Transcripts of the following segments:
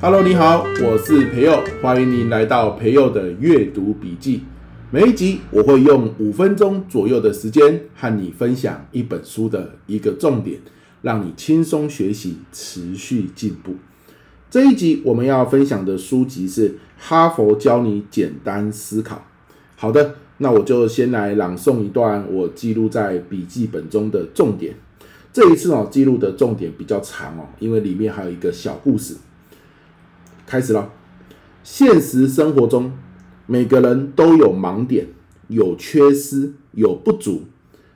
Hello，你好，我是培佑，欢迎您来到培佑的阅读笔记。每一集我会用五分钟左右的时间和你分享一本书的一个重点，让你轻松学习，持续进步。这一集我们要分享的书籍是《哈佛教你简单思考》。好的，那我就先来朗诵一段我记录在笔记本中的重点。这一次哦，记录的重点比较长哦，因为里面还有一个小故事。开始了。现实生活中，每个人都有盲点、有缺失、有不足，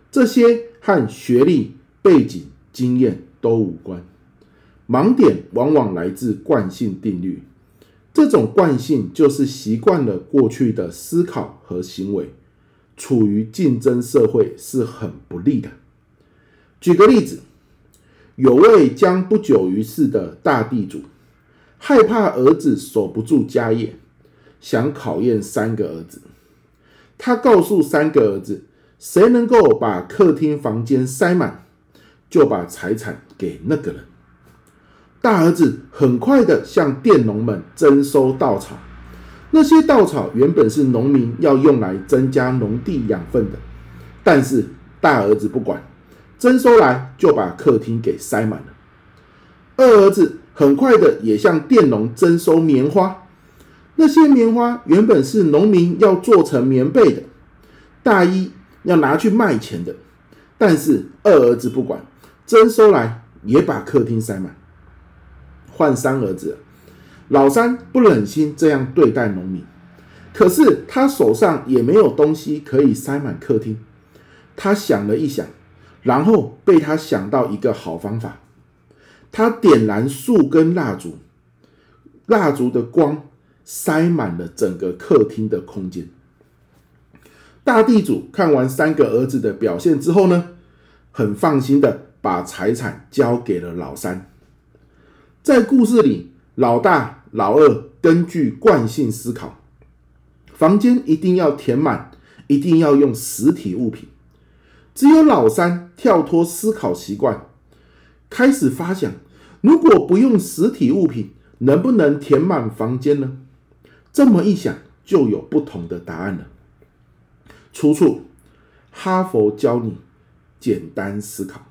这些和学历、背景、经验都无关。盲点往往来自惯性定律，这种惯性就是习惯了过去的思考和行为。处于竞争社会是很不利的。举个例子，有位将不久于世的大地主。害怕儿子守不住家业，想考验三个儿子。他告诉三个儿子，谁能够把客厅房间塞满，就把财产给那个人。大儿子很快的向佃农们征收稻草，那些稻草原本是农民要用来增加农地养分的，但是大儿子不管，征收来就把客厅给塞满了。二儿子。很快的，也向佃农征收棉花。那些棉花原本是农民要做成棉被的，大衣要拿去卖钱的。但是二儿子不管，征收来也把客厅塞满。换三儿子，老三不忍心这样对待农民，可是他手上也没有东西可以塞满客厅。他想了一想，然后被他想到一个好方法。他点燃数根蜡烛，蜡烛的光塞满了整个客厅的空间。大地主看完三个儿子的表现之后呢，很放心的把财产交给了老三。在故事里，老大、老二根据惯性思考，房间一定要填满，一定要用实体物品。只有老三跳脱思考习惯。开始发想，如果不用实体物品，能不能填满房间呢？这么一想，就有不同的答案了。出处：哈佛教你简单思考。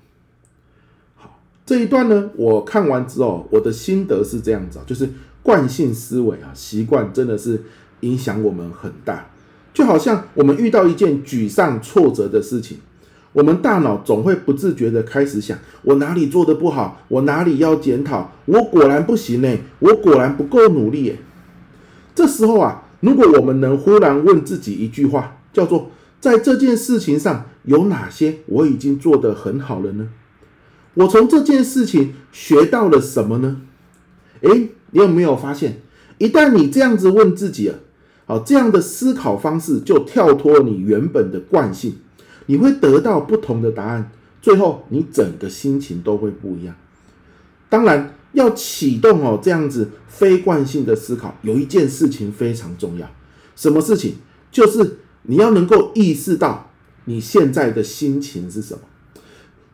这一段呢，我看完之后，我的心得是这样子，就是惯性思维啊，习惯真的是影响我们很大。就好像我们遇到一件沮丧、挫折的事情。我们大脑总会不自觉地开始想：我哪里做得不好？我哪里要检讨？我果然不行呢，我果然不够努力耶。这时候啊，如果我们能忽然问自己一句话，叫做：在这件事情上有哪些我已经做得很好了呢？我从这件事情学到了什么呢？诶，你有没有发现，一旦你这样子问自己啊，好，这样的思考方式就跳脱你原本的惯性。你会得到不同的答案，最后你整个心情都会不一样。当然，要启动哦这样子非惯性的思考，有一件事情非常重要。什么事情？就是你要能够意识到你现在的心情是什么。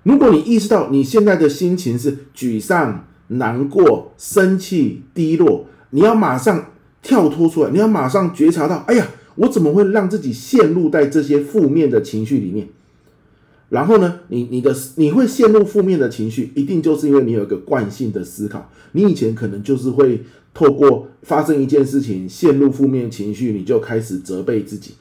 如果你意识到你现在的心情是沮丧、难过、生气、低落，你要马上跳脱出来，你要马上觉察到，哎呀。我怎么会让自己陷入在这些负面的情绪里面？然后呢，你你的你会陷入负面的情绪，一定就是因为你有一个惯性的思考。你以前可能就是会透过发生一件事情陷入负面情绪，你就开始责备自己，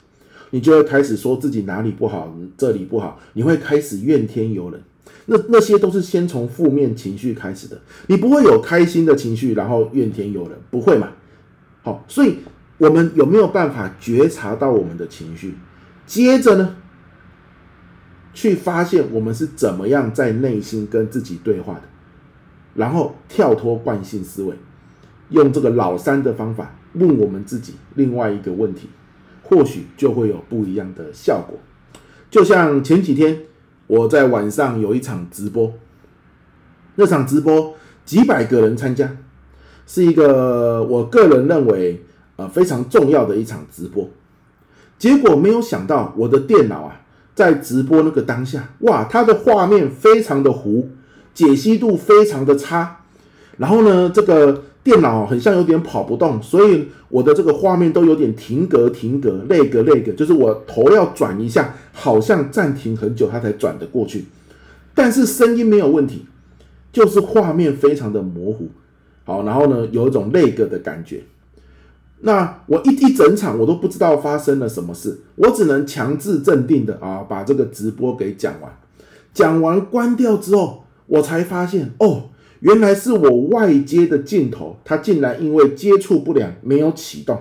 你就会开始说自己哪里不好，这里不好，你会开始怨天尤人。那那些都是先从负面情绪开始的，你不会有开心的情绪，然后怨天尤人，不会嘛？好，所以。我们有没有办法觉察到我们的情绪？接着呢，去发现我们是怎么样在内心跟自己对话的，然后跳脱惯性思维，用这个老三的方法问我们自己另外一个问题，或许就会有不一样的效果。就像前几天我在晚上有一场直播，那场直播几百个人参加，是一个我个人认为。呃，非常重要的一场直播，结果没有想到我的电脑啊，在直播那个当下，哇，它的画面非常的糊，解析度非常的差，然后呢，这个。电脑很像有点跑不动，所以我的这个画面都有点停格、停格、那个、那个，就是我头要转一下，好像暂停很久，它才转得过去。但是声音没有问题，就是画面非常的模糊。好，然后呢，有一种那个的感觉。那我一一整场我都不知道发生了什么事，我只能强制镇定的啊，把这个直播给讲完。讲完关掉之后，我才发现哦。原来是我外接的镜头，它竟然因为接触不良没有启动，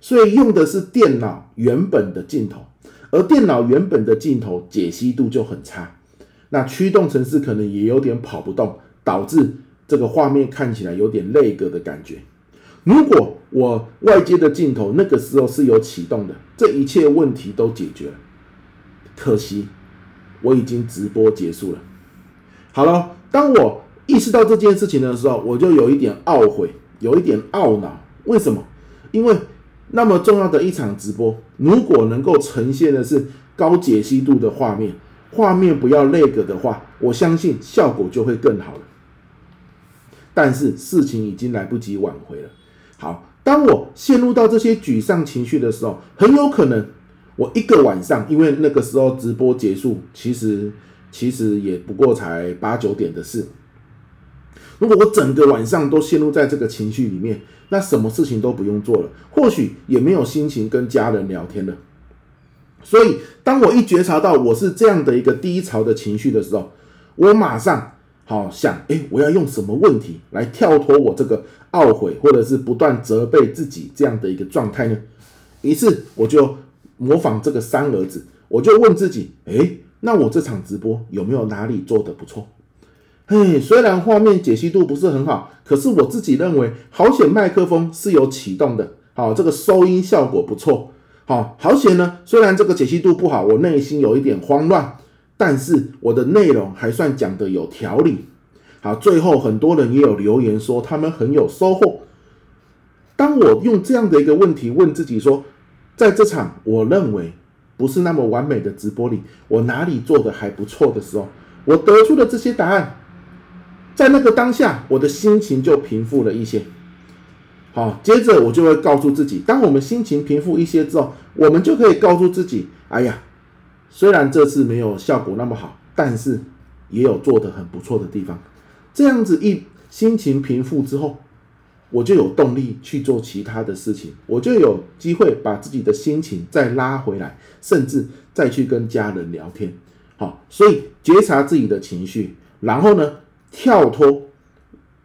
所以用的是电脑原本的镜头，而电脑原本的镜头解析度就很差，那驱动程式可能也有点跑不动，导致这个画面看起来有点 lag 的感觉。如果我外接的镜头那个时候是有启动的，这一切问题都解决了。可惜我已经直播结束了。好了，当我。意识到这件事情的时候，我就有一点懊悔，有一点懊恼。为什么？因为那么重要的一场直播，如果能够呈现的是高解析度的画面，画面不要那个的话，我相信效果就会更好了。但是事情已经来不及挽回了。好，当我陷入到这些沮丧情绪的时候，很有可能我一个晚上，因为那个时候直播结束，其实其实也不过才八九点的事。如果我整个晚上都陷入在这个情绪里面，那什么事情都不用做了，或许也没有心情跟家人聊天了。所以，当我一觉察到我是这样的一个低潮的情绪的时候，我马上好想，诶，我要用什么问题来跳脱我这个懊悔或者是不断责备自己这样的一个状态呢？于是我就模仿这个三儿子，我就问自己，诶，那我这场直播有没有哪里做得不错？嘿，虽然画面解析度不是很好，可是我自己认为好险麦克风是有启动的，好，这个收音效果不错，好，好险呢。虽然这个解析度不好，我内心有一点慌乱，但是我的内容还算讲得有条理。好，最后很多人也有留言说他们很有收获。当我用这样的一个问题问自己说，在这场我认为不是那么完美的直播里，我哪里做得还不错的时候，我得出的这些答案。在那个当下，我的心情就平复了一些。好，接着我就会告诉自己，当我们心情平复一些之后，我们就可以告诉自己：哎呀，虽然这次没有效果那么好，但是也有做得很不错的地方。这样子一心情平复之后，我就有动力去做其他的事情，我就有机会把自己的心情再拉回来，甚至再去跟家人聊天。好，所以觉察自己的情绪，然后呢，跳脱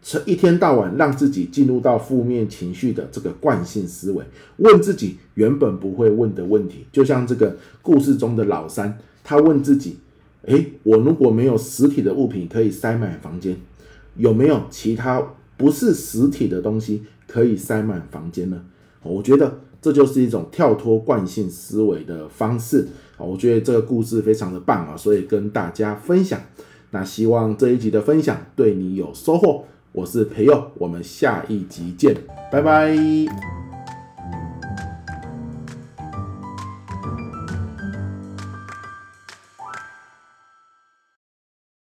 成一天到晚让自己进入到负面情绪的这个惯性思维，问自己原本不会问的问题，就像这个故事中的老三，他问自己：诶，我如果没有实体的物品可以塞满房间，有没有其他不是实体的东西可以塞满房间呢？我觉得这就是一种跳脱惯性思维的方式！我觉得这个故事非常的棒啊，所以跟大家分享。那希望这一集的分享对你有收获，我是培佑，我们下一集见，拜拜。